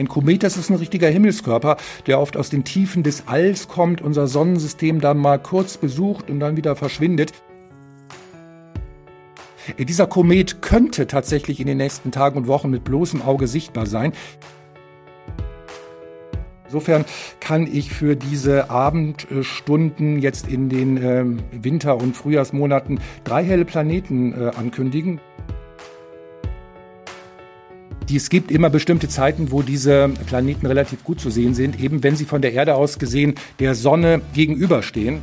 Ein Komet, das ist ein richtiger Himmelskörper, der oft aus den Tiefen des Alls kommt, unser Sonnensystem dann mal kurz besucht und dann wieder verschwindet. Dieser Komet könnte tatsächlich in den nächsten Tagen und Wochen mit bloßem Auge sichtbar sein. Insofern kann ich für diese Abendstunden jetzt in den äh, Winter- und Frühjahrsmonaten drei helle Planeten äh, ankündigen. Es gibt immer bestimmte Zeiten, wo diese Planeten relativ gut zu sehen sind, eben wenn sie von der Erde aus gesehen der Sonne gegenüberstehen.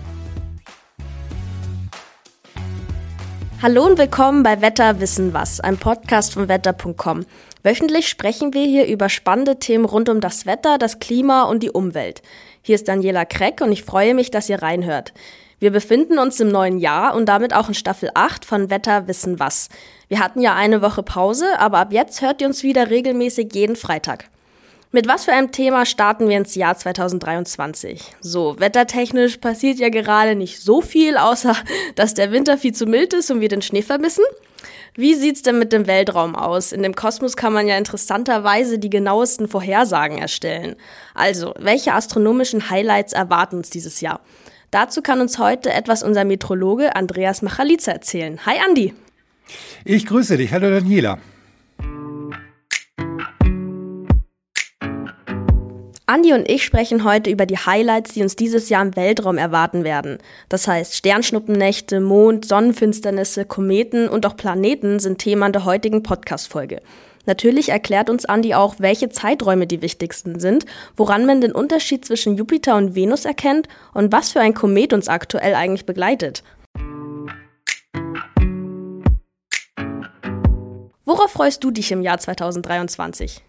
Hallo und willkommen bei Wetter wissen was, einem Podcast von wetter.com. Wöchentlich sprechen wir hier über spannende Themen rund um das Wetter, das Klima und die Umwelt. Hier ist Daniela Kreck und ich freue mich, dass ihr reinhört. Wir befinden uns im neuen Jahr und damit auch in Staffel 8 von Wetter wissen was. Wir hatten ja eine Woche Pause, aber ab jetzt hört ihr uns wieder regelmäßig jeden Freitag. Mit was für einem Thema starten wir ins Jahr 2023? So, wettertechnisch passiert ja gerade nicht so viel, außer dass der Winter viel zu mild ist und wir den Schnee vermissen. Wie sieht's denn mit dem Weltraum aus? In dem Kosmos kann man ja interessanterweise die genauesten Vorhersagen erstellen. Also, welche astronomischen Highlights erwarten uns dieses Jahr? Dazu kann uns heute etwas unser Metrologe Andreas Machalitza erzählen. Hi Andi. Ich grüße dich. Hallo Daniela. Andi und ich sprechen heute über die Highlights, die uns dieses Jahr im Weltraum erwarten werden. Das heißt, Sternschnuppennächte, Mond, Sonnenfinsternisse, Kometen und auch Planeten sind Thema der heutigen Podcast-Folge. Natürlich erklärt uns Andi auch, welche Zeiträume die wichtigsten sind, woran man den Unterschied zwischen Jupiter und Venus erkennt und was für ein Komet uns aktuell eigentlich begleitet. Worauf freust du dich im Jahr 2023?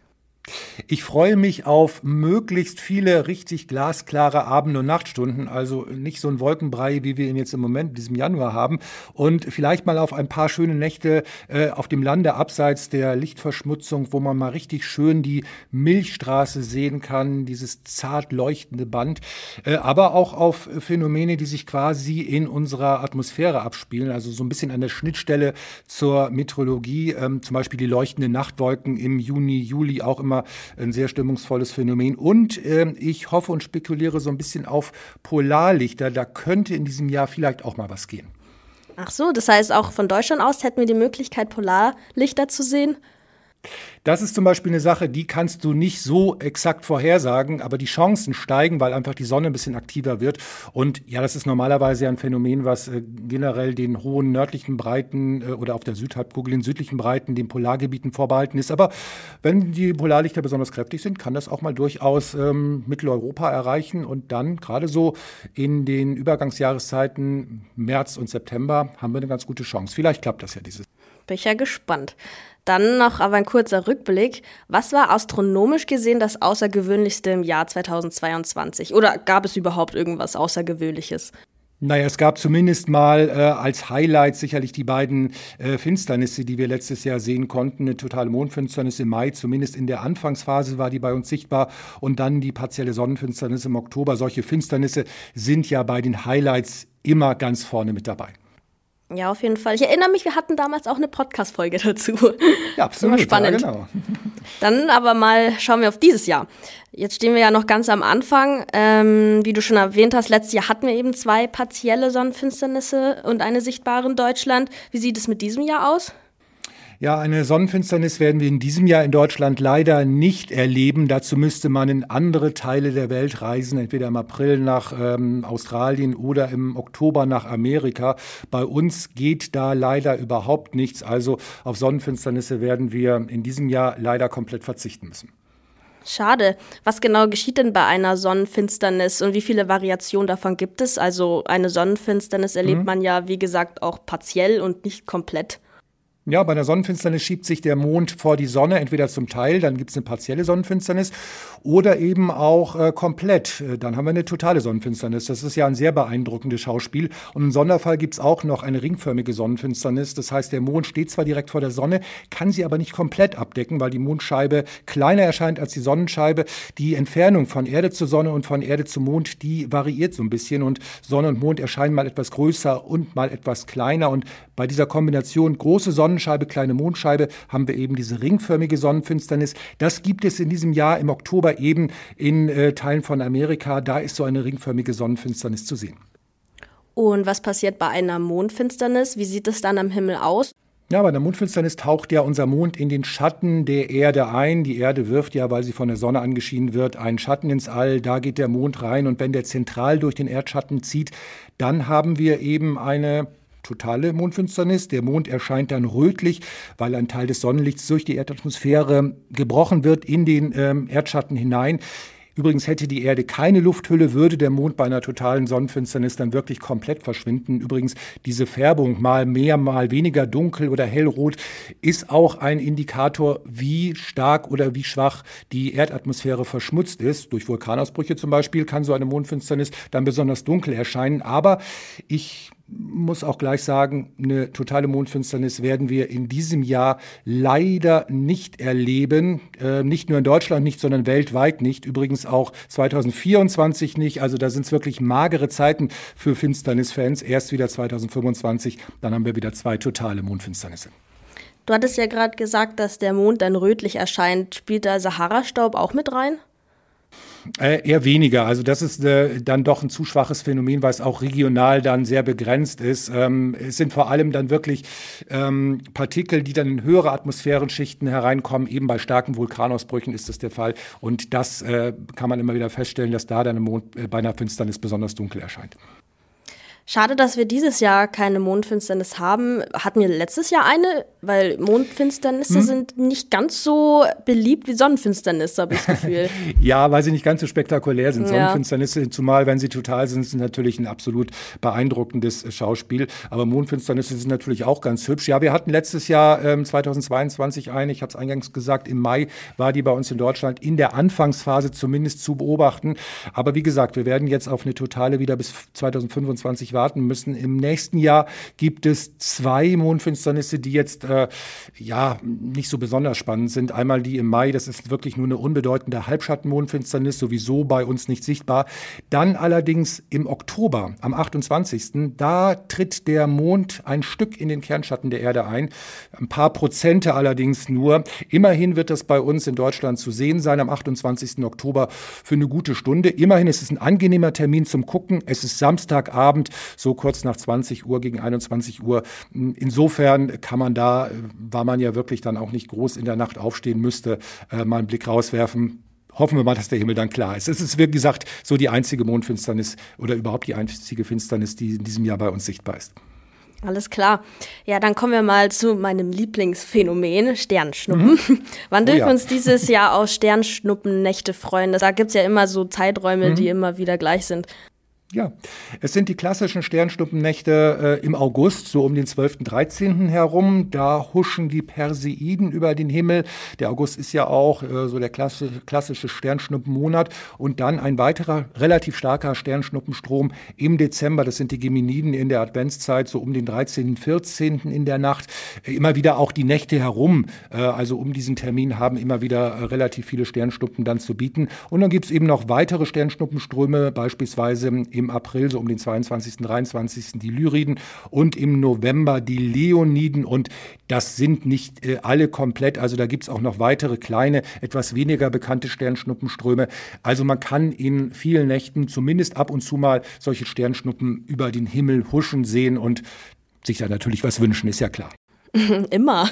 Ich freue mich auf möglichst viele richtig glasklare Abend- und Nachtstunden, also nicht so ein Wolkenbrei, wie wir ihn jetzt im Moment, diesem Januar haben, und vielleicht mal auf ein paar schöne Nächte äh, auf dem Lande abseits der Lichtverschmutzung, wo man mal richtig schön die Milchstraße sehen kann, dieses zart leuchtende Band, äh, aber auch auf Phänomene, die sich quasi in unserer Atmosphäre abspielen, also so ein bisschen an der Schnittstelle zur Meteorologie, ähm, zum Beispiel die leuchtenden Nachtwolken im Juni, Juli auch immer ein sehr stimmungsvolles Phänomen. Und äh, ich hoffe und spekuliere so ein bisschen auf Polarlichter. Da könnte in diesem Jahr vielleicht auch mal was gehen. Ach so, das heißt, auch von Deutschland aus hätten wir die Möglichkeit, Polarlichter zu sehen? Das ist zum Beispiel eine Sache, die kannst du nicht so exakt vorhersagen, aber die Chancen steigen, weil einfach die Sonne ein bisschen aktiver wird. Und ja, das ist normalerweise ein Phänomen, was äh, generell den hohen nördlichen Breiten äh, oder auf der Südhalbkugel in südlichen Breiten, den Polargebieten vorbehalten ist. Aber wenn die Polarlichter besonders kräftig sind, kann das auch mal durchaus ähm, Mitteleuropa erreichen. Und dann gerade so in den Übergangsjahreszeiten März und September haben wir eine ganz gute Chance. Vielleicht klappt das ja dieses. Bin ich ja gespannt. Dann noch aber ein kurzer Rückblick. Was war astronomisch gesehen das Außergewöhnlichste im Jahr 2022? Oder gab es überhaupt irgendwas Außergewöhnliches? Naja, es gab zumindest mal äh, als Highlight sicherlich die beiden äh, Finsternisse, die wir letztes Jahr sehen konnten. Eine totale Mondfinsternis im Mai, zumindest in der Anfangsphase war die bei uns sichtbar. Und dann die partielle Sonnenfinsternis im Oktober. Solche Finsternisse sind ja bei den Highlights immer ganz vorne mit dabei. Ja, auf jeden Fall. Ich erinnere mich, wir hatten damals auch eine Podcast-Folge dazu. Ja, absolut. spannend. Ja, genau. Dann aber mal schauen wir auf dieses Jahr. Jetzt stehen wir ja noch ganz am Anfang. Ähm, wie du schon erwähnt hast, letztes Jahr hatten wir eben zwei partielle Sonnenfinsternisse und eine sichtbare in Deutschland. Wie sieht es mit diesem Jahr aus? Ja, eine Sonnenfinsternis werden wir in diesem Jahr in Deutschland leider nicht erleben. Dazu müsste man in andere Teile der Welt reisen, entweder im April nach ähm, Australien oder im Oktober nach Amerika. Bei uns geht da leider überhaupt nichts. Also auf Sonnenfinsternisse werden wir in diesem Jahr leider komplett verzichten müssen. Schade. Was genau geschieht denn bei einer Sonnenfinsternis und wie viele Variationen davon gibt es? Also eine Sonnenfinsternis erlebt mhm. man ja, wie gesagt, auch partiell und nicht komplett. Ja, bei einer Sonnenfinsternis schiebt sich der Mond vor die Sonne, entweder zum Teil, dann gibt es eine partielle Sonnenfinsternis, oder eben auch äh, komplett. Äh, dann haben wir eine totale Sonnenfinsternis. Das ist ja ein sehr beeindruckendes Schauspiel. Und im Sonderfall gibt es auch noch eine ringförmige Sonnenfinsternis. Das heißt, der Mond steht zwar direkt vor der Sonne, kann sie aber nicht komplett abdecken, weil die Mondscheibe kleiner erscheint als die Sonnenscheibe. Die Entfernung von Erde zur Sonne und von Erde zum Mond, die variiert so ein bisschen. Und Sonne und Mond erscheinen mal etwas größer und mal etwas kleiner. Und bei dieser Kombination große Sonnen Sonnenscheibe, kleine Mondscheibe, haben wir eben diese ringförmige Sonnenfinsternis. Das gibt es in diesem Jahr im Oktober eben in äh, Teilen von Amerika. Da ist so eine ringförmige Sonnenfinsternis zu sehen. Und was passiert bei einer Mondfinsternis? Wie sieht es dann am Himmel aus? Ja, bei der Mondfinsternis taucht ja unser Mond in den Schatten der Erde ein. Die Erde wirft ja, weil sie von der Sonne angeschienen wird, einen Schatten ins All. Da geht der Mond rein. Und wenn der zentral durch den Erdschatten zieht, dann haben wir eben eine totale Mondfinsternis. Der Mond erscheint dann rötlich, weil ein Teil des Sonnenlichts durch die Erdatmosphäre gebrochen wird in den ähm, Erdschatten hinein. Übrigens hätte die Erde keine Lufthülle, würde der Mond bei einer totalen Sonnenfinsternis dann wirklich komplett verschwinden. Übrigens, diese Färbung, mal mehr, mal weniger dunkel oder hellrot, ist auch ein Indikator, wie stark oder wie schwach die Erdatmosphäre verschmutzt ist. Durch Vulkanausbrüche zum Beispiel kann so eine Mondfinsternis dann besonders dunkel erscheinen. Aber ich muss auch gleich sagen, eine totale Mondfinsternis werden wir in diesem Jahr leider nicht erleben. Äh, nicht nur in Deutschland nicht, sondern weltweit nicht. Übrigens auch 2024 nicht. Also da sind es wirklich magere Zeiten für Finsternisfans. Erst wieder 2025, dann haben wir wieder zwei totale Mondfinsternisse. Du hattest ja gerade gesagt, dass der Mond dann rötlich erscheint. Spielt da Sahara-Staub auch mit rein? Äh, eher weniger. Also das ist äh, dann doch ein zu schwaches Phänomen, weil es auch regional dann sehr begrenzt ist. Ähm, es sind vor allem dann wirklich ähm, Partikel, die dann in höhere Atmosphärenschichten hereinkommen. Eben bei starken Vulkanausbrüchen ist das der Fall. Und das äh, kann man immer wieder feststellen, dass da dann im Mond äh, bei einer Finsternis besonders dunkel erscheint. Schade, dass wir dieses Jahr keine Mondfinsternis haben. Hatten wir letztes Jahr eine? Weil Mondfinsternisse hm? sind nicht ganz so beliebt wie Sonnenfinsternisse, habe ich das Gefühl. ja, weil sie nicht ganz so spektakulär sind. Ja. Sonnenfinsternisse, zumal wenn sie total sind, sind natürlich ein absolut beeindruckendes Schauspiel. Aber Mondfinsternisse sind natürlich auch ganz hübsch. Ja, wir hatten letztes Jahr ähm, 2022 eine, ich habe es eingangs gesagt, im Mai war die bei uns in Deutschland in der Anfangsphase zumindest zu beobachten. Aber wie gesagt, wir werden jetzt auf eine totale wieder bis 2025 warten müssen. Im nächsten Jahr gibt es zwei Mondfinsternisse, die jetzt äh, ja nicht so besonders spannend sind. Einmal die im Mai, das ist wirklich nur eine unbedeutende Halbschattenmondfinsternis, sowieso bei uns nicht sichtbar. Dann allerdings im Oktober, am 28. Da tritt der Mond ein Stück in den Kernschatten der Erde ein. Ein paar Prozente allerdings nur. Immerhin wird das bei uns in Deutschland zu sehen sein am 28. Oktober für eine gute Stunde. Immerhin ist es ein angenehmer Termin zum Gucken. Es ist Samstagabend so kurz nach 20 Uhr gegen 21 Uhr. Insofern kann man da, war man ja wirklich dann auch nicht groß in der Nacht aufstehen müsste, äh, mal einen Blick rauswerfen. Hoffen wir mal, dass der Himmel dann klar ist. Es ist, wie gesagt, so die einzige Mondfinsternis oder überhaupt die einzige Finsternis, die in diesem Jahr bei uns sichtbar ist. Alles klar. Ja, dann kommen wir mal zu meinem Lieblingsphänomen, Sternschnuppen. Mhm. Wann dürfen oh, ja. wir uns dieses Jahr aus Sternschnuppennächte freuen? Da gibt es ja immer so Zeiträume, mhm. die immer wieder gleich sind. Ja, es sind die klassischen Sternschnuppennächte äh, im August, so um den 12., 13. herum. Da huschen die Perseiden über den Himmel. Der August ist ja auch äh, so der klassische, klassische Sternschnuppenmonat. Und dann ein weiterer relativ starker Sternschnuppenstrom im Dezember. Das sind die Geminiden in der Adventszeit, so um den 13., 14. in der Nacht. Äh, immer wieder auch die Nächte herum. Äh, also um diesen Termin haben immer wieder äh, relativ viele Sternschnuppen dann zu bieten. Und dann gibt es eben noch weitere Sternschnuppenströme, beispielsweise im April, so um den 22., 23. die Lyriden und im November die Leoniden. Und das sind nicht äh, alle komplett. Also da gibt es auch noch weitere kleine, etwas weniger bekannte Sternschnuppenströme. Also man kann in vielen Nächten zumindest ab und zu mal solche Sternschnuppen über den Himmel huschen sehen und sich da natürlich was wünschen, ist ja klar. Immer.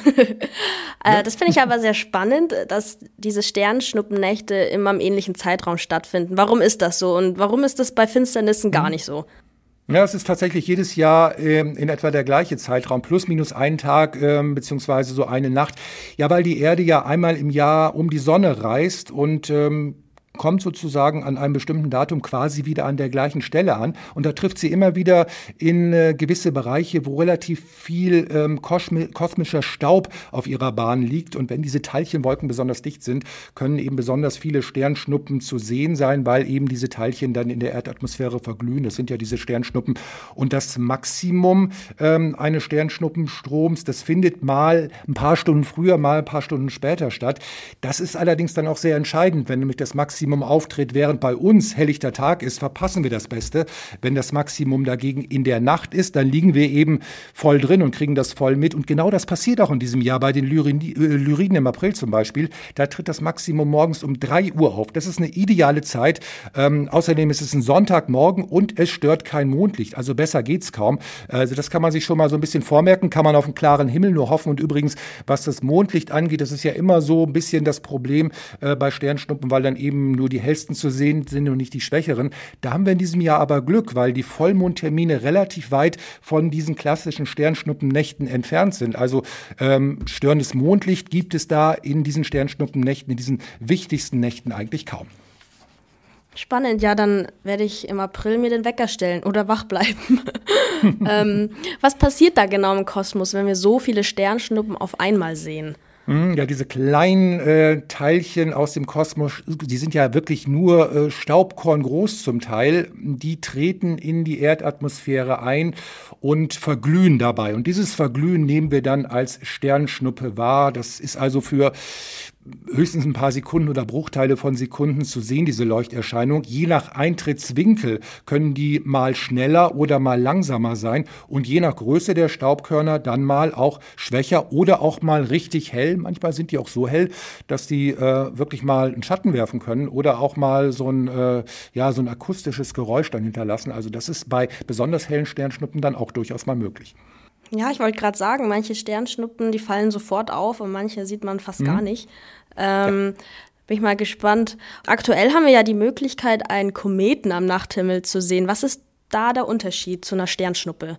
äh, das finde ich aber sehr spannend, dass diese Sternschnuppennächte immer im ähnlichen Zeitraum stattfinden. Warum ist das so und warum ist das bei Finsternissen gar mhm. nicht so? Ja, es ist tatsächlich jedes Jahr ähm, in etwa der gleiche Zeitraum, plus minus einen Tag ähm, beziehungsweise so eine Nacht. Ja, weil die Erde ja einmal im Jahr um die Sonne reist und ähm, kommt sozusagen an einem bestimmten Datum quasi wieder an der gleichen Stelle an. Und da trifft sie immer wieder in äh, gewisse Bereiche, wo relativ viel ähm, kosmischer Staub auf ihrer Bahn liegt. Und wenn diese Teilchenwolken besonders dicht sind, können eben besonders viele Sternschnuppen zu sehen sein, weil eben diese Teilchen dann in der Erdatmosphäre verglühen. Das sind ja diese Sternschnuppen. Und das Maximum ähm, eines Sternschnuppenstroms, das findet mal ein paar Stunden früher, mal ein paar Stunden später statt. Das ist allerdings dann auch sehr entscheidend, wenn nämlich das Maximum Maximum auftritt, während bei uns helllichter Tag ist, verpassen wir das Beste. Wenn das Maximum dagegen in der Nacht ist, dann liegen wir eben voll drin und kriegen das voll mit. Und genau das passiert auch in diesem Jahr bei den Lyriden im April zum Beispiel. Da tritt das Maximum morgens um drei Uhr auf. Das ist eine ideale Zeit. Ähm, außerdem ist es ein Sonntagmorgen und es stört kein Mondlicht. Also besser geht's kaum. Also das kann man sich schon mal so ein bisschen vormerken, kann man auf einen klaren Himmel nur hoffen. Und übrigens, was das Mondlicht angeht, das ist ja immer so ein bisschen das Problem äh, bei Sternschnuppen, weil dann eben nur die hellsten zu sehen sind und nicht die schwächeren. Da haben wir in diesem Jahr aber Glück, weil die Vollmondtermine relativ weit von diesen klassischen Sternschnuppennächten entfernt sind. Also ähm, störendes Mondlicht gibt es da in diesen Sternschnuppennächten, in diesen wichtigsten Nächten eigentlich kaum. Spannend, ja, dann werde ich im April mir den Wecker stellen oder wach bleiben. ähm, was passiert da genau im Kosmos, wenn wir so viele Sternschnuppen auf einmal sehen? Hm, ja, diese kleinen äh, Teilchen aus dem Kosmos, die sind ja wirklich nur äh, Staubkorn groß zum Teil. Die treten in die Erdatmosphäre ein und verglühen dabei. Und dieses Verglühen nehmen wir dann als Sternschnuppe wahr. Das ist also für höchstens ein paar Sekunden oder Bruchteile von Sekunden zu sehen, diese Leuchterscheinung. Je nach Eintrittswinkel können die mal schneller oder mal langsamer sein und je nach Größe der Staubkörner dann mal auch schwächer oder auch mal richtig hell. Manchmal sind die auch so hell, dass die äh, wirklich mal einen Schatten werfen können oder auch mal so ein, äh, ja, so ein akustisches Geräusch dann hinterlassen. Also das ist bei besonders hellen Sternschnuppen dann auch durchaus mal möglich. Ja, ich wollte gerade sagen, manche Sternschnuppen, die fallen sofort auf und manche sieht man fast mhm. gar nicht. Ähm, ja. Bin ich mal gespannt. Aktuell haben wir ja die Möglichkeit, einen Kometen am Nachthimmel zu sehen. Was ist da der Unterschied zu einer Sternschnuppe?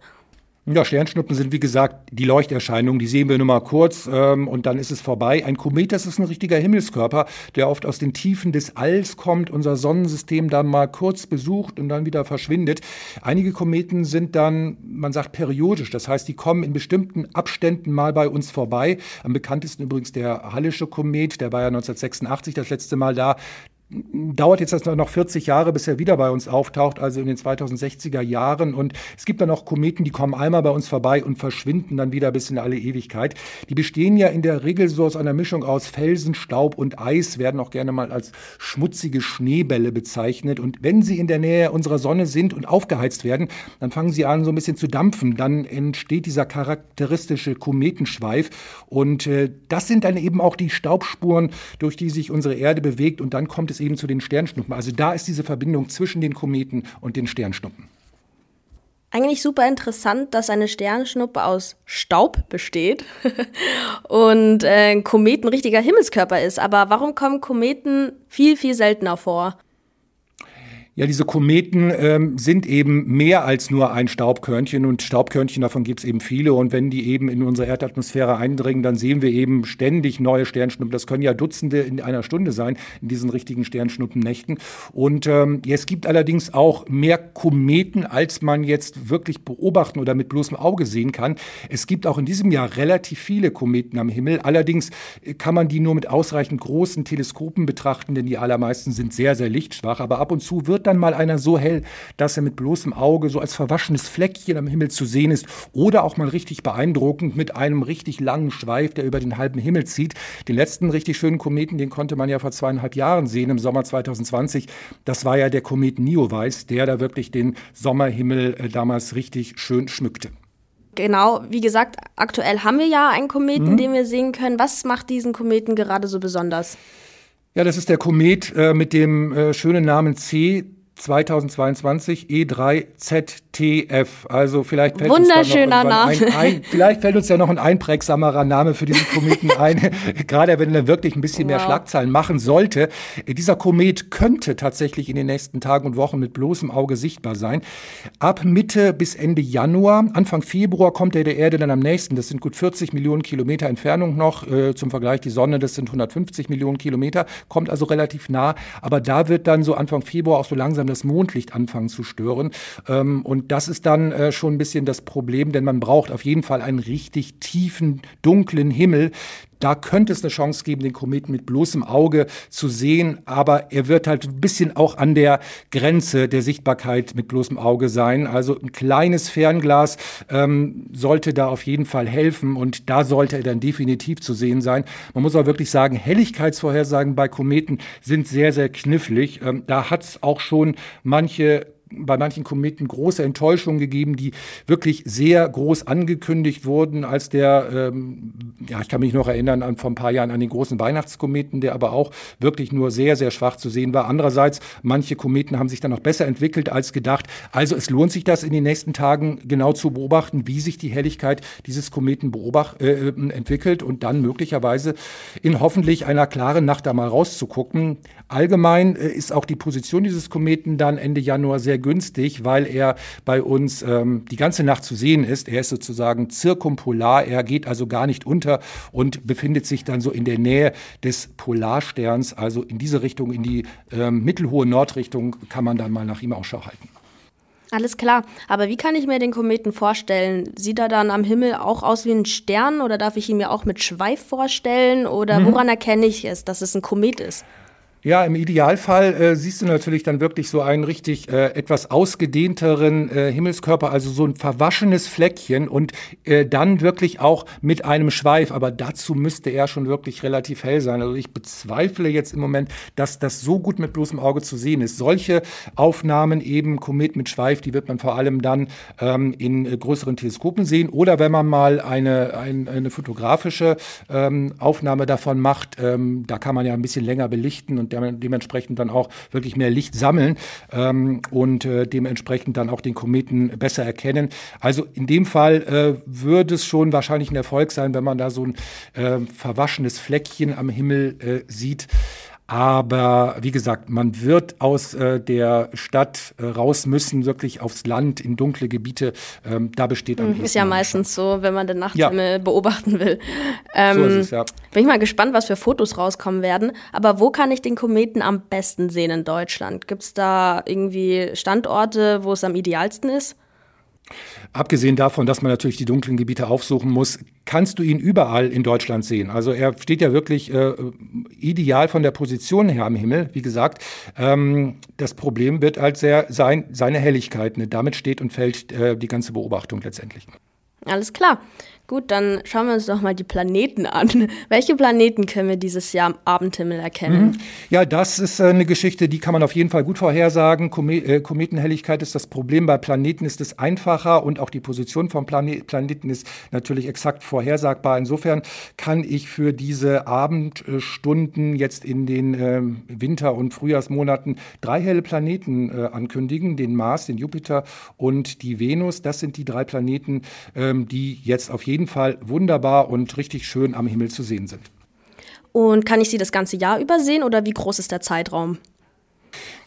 Ja, Sternschnuppen sind wie gesagt die Leuchterscheinungen, die sehen wir nur mal kurz ähm, und dann ist es vorbei. Ein Komet, das ist ein richtiger Himmelskörper, der oft aus den Tiefen des Alls kommt, unser Sonnensystem dann mal kurz besucht und dann wieder verschwindet. Einige Kometen sind dann, man sagt periodisch, das heißt, die kommen in bestimmten Abständen mal bei uns vorbei. Am bekanntesten übrigens der Hallische Komet, der war ja 1986 das letzte Mal da dauert jetzt noch 40 Jahre, bis er wieder bei uns auftaucht, also in den 2060er Jahren. Und es gibt dann auch Kometen, die kommen einmal bei uns vorbei und verschwinden dann wieder bis in alle Ewigkeit. Die bestehen ja in der Regel so aus einer Mischung aus Felsen, Staub und Eis, werden auch gerne mal als schmutzige Schneebälle bezeichnet. Und wenn sie in der Nähe unserer Sonne sind und aufgeheizt werden, dann fangen sie an, so ein bisschen zu dampfen. Dann entsteht dieser charakteristische Kometenschweif. Und äh, das sind dann eben auch die Staubspuren, durch die sich unsere Erde bewegt. Und dann kommt es es eben zu den Sternschnuppen. Also da ist diese Verbindung zwischen den Kometen und den Sternschnuppen. Eigentlich super interessant, dass eine Sternschnuppe aus Staub besteht und äh, ein Komet ein richtiger Himmelskörper ist. Aber warum kommen Kometen viel, viel seltener vor? Ja, diese Kometen ähm, sind eben mehr als nur ein Staubkörnchen und Staubkörnchen, davon gibt es eben viele. Und wenn die eben in unsere Erdatmosphäre eindringen, dann sehen wir eben ständig neue Sternschnuppen. Das können ja Dutzende in einer Stunde sein, in diesen richtigen Sternschnuppennächten. Und ähm, ja, es gibt allerdings auch mehr Kometen, als man jetzt wirklich beobachten oder mit bloßem Auge sehen kann. Es gibt auch in diesem Jahr relativ viele Kometen am Himmel. Allerdings kann man die nur mit ausreichend großen Teleskopen betrachten, denn die allermeisten sind sehr, sehr lichtschwach. Aber ab und zu wird dann mal einer so hell, dass er mit bloßem Auge so als verwaschenes Fleckchen am Himmel zu sehen ist oder auch mal richtig beeindruckend mit einem richtig langen Schweif, der über den halben Himmel zieht. Den letzten richtig schönen Kometen, den konnte man ja vor zweieinhalb Jahren sehen, im Sommer 2020. Das war ja der Komet Neowise, der da wirklich den Sommerhimmel äh, damals richtig schön schmückte. Genau, wie gesagt, aktuell haben wir ja einen Kometen, mhm. den wir sehen können. Was macht diesen Kometen gerade so besonders? Ja, das ist der Komet äh, mit dem äh, schönen Namen C 2022 E3ZTF. Also vielleicht fällt Wunderschöner uns Name. Ein, ein, vielleicht fällt uns ja noch ein einprägsamerer Name für diesen Kometen ein, gerade wenn er wirklich ein bisschen wow. mehr Schlagzeilen machen sollte. Dieser Komet könnte tatsächlich in den nächsten Tagen und Wochen mit bloßem Auge sichtbar sein. Ab Mitte bis Ende Januar, Anfang Februar kommt er der Erde dann am nächsten. Das sind gut 40 Millionen Kilometer Entfernung noch. Äh, zum Vergleich die Sonne, das sind 150 Millionen Kilometer, kommt also relativ nah. Aber da wird dann so Anfang Februar auch so langsam das Mondlicht anfangen zu stören. Ähm, und das ist dann äh, schon ein bisschen das Problem, denn man braucht auf jeden Fall einen richtig tiefen, dunklen Himmel, da könnte es eine Chance geben, den Kometen mit bloßem Auge zu sehen, aber er wird halt ein bisschen auch an der Grenze der Sichtbarkeit mit bloßem Auge sein. Also ein kleines Fernglas ähm, sollte da auf jeden Fall helfen und da sollte er dann definitiv zu sehen sein. Man muss auch wirklich sagen, Helligkeitsvorhersagen bei Kometen sind sehr, sehr knifflig. Ähm, da hat es auch schon manche bei manchen Kometen große Enttäuschungen gegeben, die wirklich sehr groß angekündigt wurden, als der, ähm, ja, ich kann mich noch erinnern an vor ein paar Jahren an den großen Weihnachtskometen, der aber auch wirklich nur sehr, sehr schwach zu sehen war. Andererseits, manche Kometen haben sich dann noch besser entwickelt als gedacht. Also es lohnt sich das in den nächsten Tagen genau zu beobachten, wie sich die Helligkeit dieses Kometen beobacht, äh, entwickelt und dann möglicherweise in hoffentlich einer klaren Nacht da mal rauszugucken. Allgemein äh, ist auch die Position dieses Kometen dann Ende Januar sehr günstig, weil er bei uns ähm, die ganze Nacht zu sehen ist. Er ist sozusagen zirkumpolar, er geht also gar nicht unter und befindet sich dann so in der Nähe des Polarsterns, also in diese Richtung, in die ähm, mittelhohe Nordrichtung, kann man dann mal nach ihm Ausschau halten. Alles klar, aber wie kann ich mir den Kometen vorstellen? Sieht er dann am Himmel auch aus wie ein Stern oder darf ich ihn mir auch mit Schweif vorstellen oder mhm. woran erkenne ich es, dass es ein Komet ist? Ja, im Idealfall äh, siehst du natürlich dann wirklich so einen richtig äh, etwas ausgedehnteren äh, Himmelskörper, also so ein verwaschenes Fleckchen und äh, dann wirklich auch mit einem Schweif. Aber dazu müsste er schon wirklich relativ hell sein. Also ich bezweifle jetzt im Moment, dass das so gut mit bloßem Auge zu sehen ist. Solche Aufnahmen eben Komet mit Schweif, die wird man vor allem dann ähm, in äh, größeren Teleskopen sehen oder wenn man mal eine, ein, eine fotografische ähm, Aufnahme davon macht, ähm, da kann man ja ein bisschen länger belichten und dementsprechend dann auch wirklich mehr Licht sammeln ähm, und äh, dementsprechend dann auch den Kometen besser erkennen. Also in dem Fall äh, würde es schon wahrscheinlich ein Erfolg sein, wenn man da so ein äh, verwaschenes Fleckchen am Himmel äh, sieht. Aber wie gesagt, man wird aus äh, der Stadt äh, raus müssen, wirklich aufs Land, in dunkle Gebiete. Ähm, da besteht am hm, Ist ja meistens so, wenn man den Nachthimmel ja. beobachten will. Ähm, so ist es, ja. Bin ich mal gespannt, was für Fotos rauskommen werden. Aber wo kann ich den Kometen am besten sehen in Deutschland? Gibt es da irgendwie Standorte, wo es am idealsten ist? Abgesehen davon, dass man natürlich die dunklen Gebiete aufsuchen muss, kannst du ihn überall in Deutschland sehen. Also er steht ja wirklich äh, ideal von der Position her am Himmel, wie gesagt. Ähm, das Problem wird halt sehr sein, seine Helligkeit. Ne? Damit steht und fällt äh, die ganze Beobachtung letztendlich. Alles klar. Gut, dann schauen wir uns doch mal die Planeten an. Welche Planeten können wir dieses Jahr am Abendhimmel erkennen? Mhm. Ja, das ist äh, eine Geschichte, die kann man auf jeden Fall gut vorhersagen. Äh, Kometenhelligkeit ist das Problem. Bei Planeten ist es einfacher und auch die Position von Planeten ist natürlich exakt vorhersagbar. Insofern kann ich für diese Abendstunden jetzt in den ähm, Winter- und Frühjahrsmonaten drei helle Planeten äh, ankündigen. Den Mars, den Jupiter und die Venus. Das sind die drei Planeten, ähm, die jetzt auf jeden jeden Fall wunderbar und richtig schön am Himmel zu sehen sind. Und kann ich sie das ganze Jahr übersehen oder wie groß ist der Zeitraum?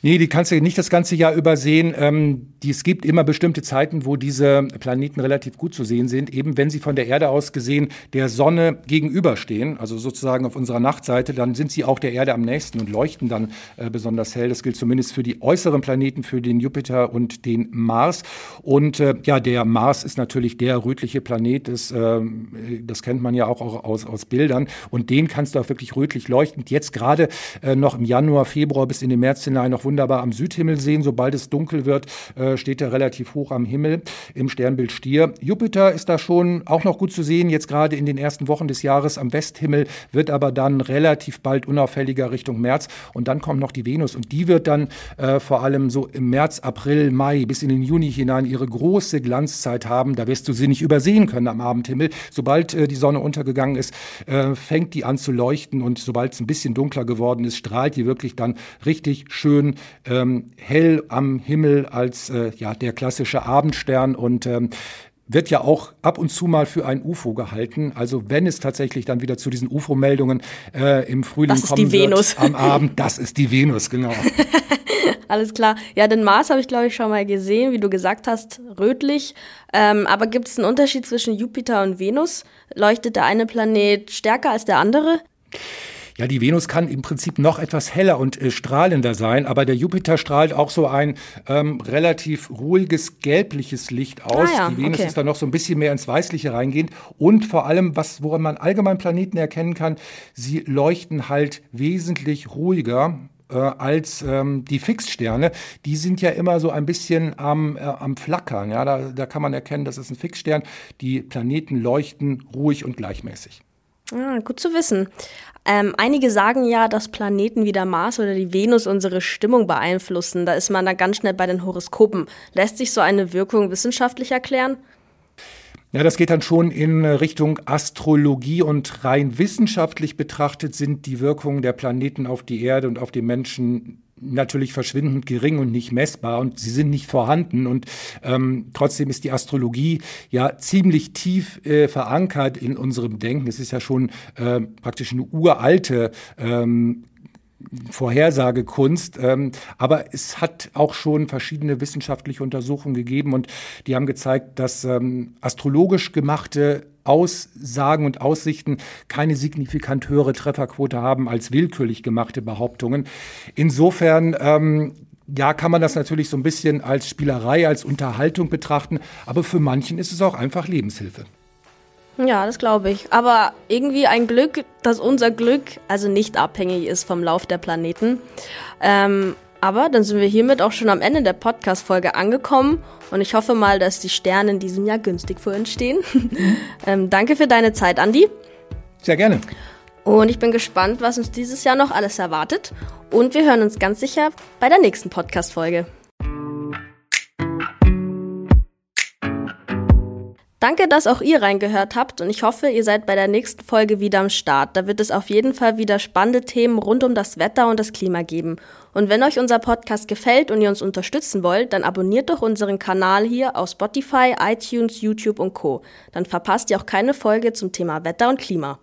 Nee, die kannst du nicht das ganze Jahr übersehen. Ähm, die, es gibt immer bestimmte Zeiten, wo diese Planeten relativ gut zu sehen sind, eben wenn sie von der Erde aus gesehen der Sonne gegenüberstehen, also sozusagen auf unserer Nachtseite, dann sind sie auch der Erde am nächsten und leuchten dann äh, besonders hell. Das gilt zumindest für die äußeren Planeten, für den Jupiter und den Mars. Und äh, ja, der Mars ist natürlich der rötliche Planet, das, äh, das kennt man ja auch, auch aus, aus Bildern. Und den kannst du auch wirklich rötlich leuchtend jetzt gerade äh, noch im Januar, Februar bis in den März hinein noch wunderbar am Südhimmel sehen. Sobald es dunkel wird, äh, steht er relativ hoch am Himmel im Sternbild Stier. Jupiter ist da schon auch noch gut zu sehen, jetzt gerade in den ersten Wochen des Jahres am Westhimmel, wird aber dann relativ bald unauffälliger Richtung März. Und dann kommt noch die Venus und die wird dann äh, vor allem so im März, April, Mai bis in den Juni hinein ihre große Glanzzeit haben. Da wirst du sie nicht übersehen können am Abendhimmel. Sobald äh, die Sonne untergegangen ist, äh, fängt die an zu leuchten und sobald es ein bisschen dunkler geworden ist, strahlt die wirklich dann richtig schön ähm, hell am Himmel als äh, ja, der klassische Abendstern und ähm, wird ja auch ab und zu mal für ein UFO gehalten. Also wenn es tatsächlich dann wieder zu diesen UFO-Meldungen äh, im Frühling das ist kommen die wird, Venus. am Abend, das ist die Venus, genau. Alles klar. Ja, den Mars habe ich, glaube ich, schon mal gesehen, wie du gesagt hast, rötlich. Ähm, aber gibt es einen Unterschied zwischen Jupiter und Venus? Leuchtet der eine Planet stärker als der andere? Ja, die Venus kann im Prinzip noch etwas heller und äh, strahlender sein, aber der Jupiter strahlt auch so ein ähm, relativ ruhiges gelbliches Licht aus. Ah ja, die Venus okay. ist da noch so ein bisschen mehr ins Weißliche reingehend und vor allem, was woran man allgemein Planeten erkennen kann, sie leuchten halt wesentlich ruhiger äh, als ähm, die Fixsterne. Die sind ja immer so ein bisschen am, äh, am Flackern. Ja? Da, da kann man erkennen, das ist ein Fixstern. Die Planeten leuchten ruhig und gleichmäßig. Ah, gut zu wissen. Ähm, einige sagen ja, dass Planeten wie der Mars oder die Venus unsere Stimmung beeinflussen. Da ist man dann ganz schnell bei den Horoskopen. Lässt sich so eine Wirkung wissenschaftlich erklären? Ja, das geht dann schon in Richtung Astrologie und rein wissenschaftlich betrachtet sind die Wirkungen der Planeten auf die Erde und auf die Menschen natürlich verschwindend gering und nicht messbar und sie sind nicht vorhanden und ähm, trotzdem ist die Astrologie ja ziemlich tief äh, verankert in unserem Denken. Es ist ja schon äh, praktisch eine uralte ähm, Vorhersagekunst. Ähm, aber es hat auch schon verschiedene wissenschaftliche Untersuchungen gegeben und die haben gezeigt, dass ähm, astrologisch gemachte Aussagen und Aussichten keine signifikant höhere Trefferquote haben als willkürlich gemachte Behauptungen. Insofern ähm, ja, kann man das natürlich so ein bisschen als Spielerei, als Unterhaltung betrachten, aber für manchen ist es auch einfach Lebenshilfe. Ja, das glaube ich. Aber irgendwie ein Glück, dass unser Glück also nicht abhängig ist vom Lauf der Planeten. Ähm, aber dann sind wir hiermit auch schon am Ende der Podcast-Folge angekommen und ich hoffe mal, dass die Sterne in diesem Jahr günstig für uns stehen. ähm, danke für deine Zeit, Andi. Sehr gerne. Und ich bin gespannt, was uns dieses Jahr noch alles erwartet. Und wir hören uns ganz sicher bei der nächsten Podcast-Folge. Danke, dass auch ihr reingehört habt und ich hoffe, ihr seid bei der nächsten Folge wieder am Start. Da wird es auf jeden Fall wieder spannende Themen rund um das Wetter und das Klima geben. Und wenn euch unser Podcast gefällt und ihr uns unterstützen wollt, dann abonniert doch unseren Kanal hier auf Spotify, iTunes, YouTube und Co. Dann verpasst ihr auch keine Folge zum Thema Wetter und Klima.